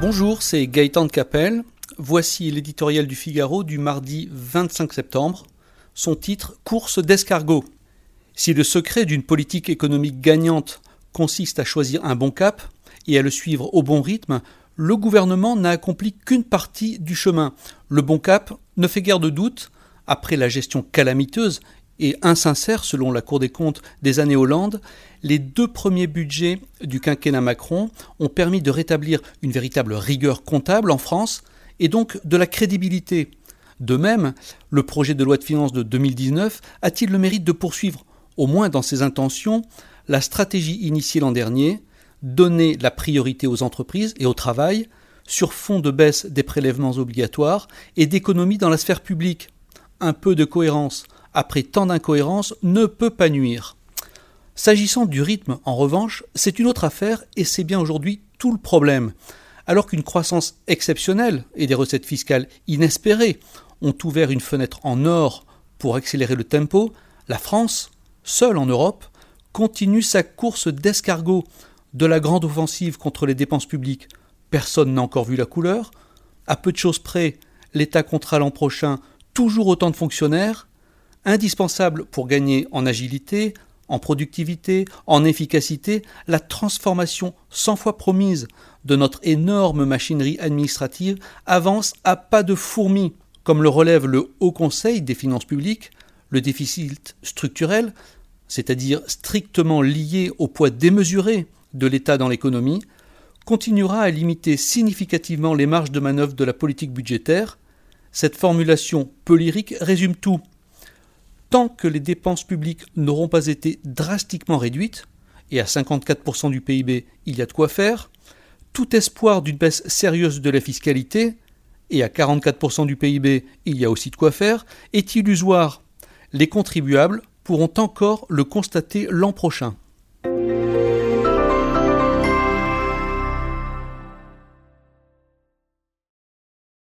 Bonjour, c'est Gaëtan de Capelle. Voici l'éditorial du Figaro du mardi 25 septembre. Son titre Course d'escargot. Si le secret d'une politique économique gagnante consiste à choisir un bon cap et à le suivre au bon rythme, le gouvernement n'a accompli qu'une partie du chemin. Le bon cap ne fait guère de doute, après la gestion calamiteuse et insincère, selon la Cour des comptes, des années Hollande, les deux premiers budgets du quinquennat Macron ont permis de rétablir une véritable rigueur comptable en France et donc de la crédibilité. De même, le projet de loi de finances de 2019 a-t-il le mérite de poursuivre, au moins dans ses intentions, la stratégie initiée l'an dernier, donner la priorité aux entreprises et au travail, sur fond de baisse des prélèvements obligatoires et d'économies dans la sphère publique? Un peu de cohérence, après tant d'incohérences, ne peut pas nuire. S'agissant du rythme, en revanche, c'est une autre affaire et c'est bien aujourd'hui tout le problème. Alors qu'une croissance exceptionnelle et des recettes fiscales inespérées ont ouvert une fenêtre en or pour accélérer le tempo, la France, seule en Europe, continue sa course d'escargot de la grande offensive contre les dépenses publiques. Personne n'a encore vu la couleur. À peu de choses près, l'État comptera l'an prochain toujours autant de fonctionnaires, indispensables pour gagner en agilité, en productivité, en efficacité, la transformation cent fois promise de notre énorme machinerie administrative avance à pas de fourmis. Comme le relève le Haut Conseil des finances publiques, le déficit structurel, c'est-à-dire strictement lié au poids démesuré de l'État dans l'économie, continuera à limiter significativement les marges de manœuvre de la politique budgétaire. Cette formulation peu lyrique résume tout. Tant que les dépenses publiques n'auront pas été drastiquement réduites, et à 54% du PIB, il y a de quoi faire, tout espoir d'une baisse sérieuse de la fiscalité, et à 44% du PIB, il y a aussi de quoi faire, est illusoire. Les contribuables pourront encore le constater l'an prochain.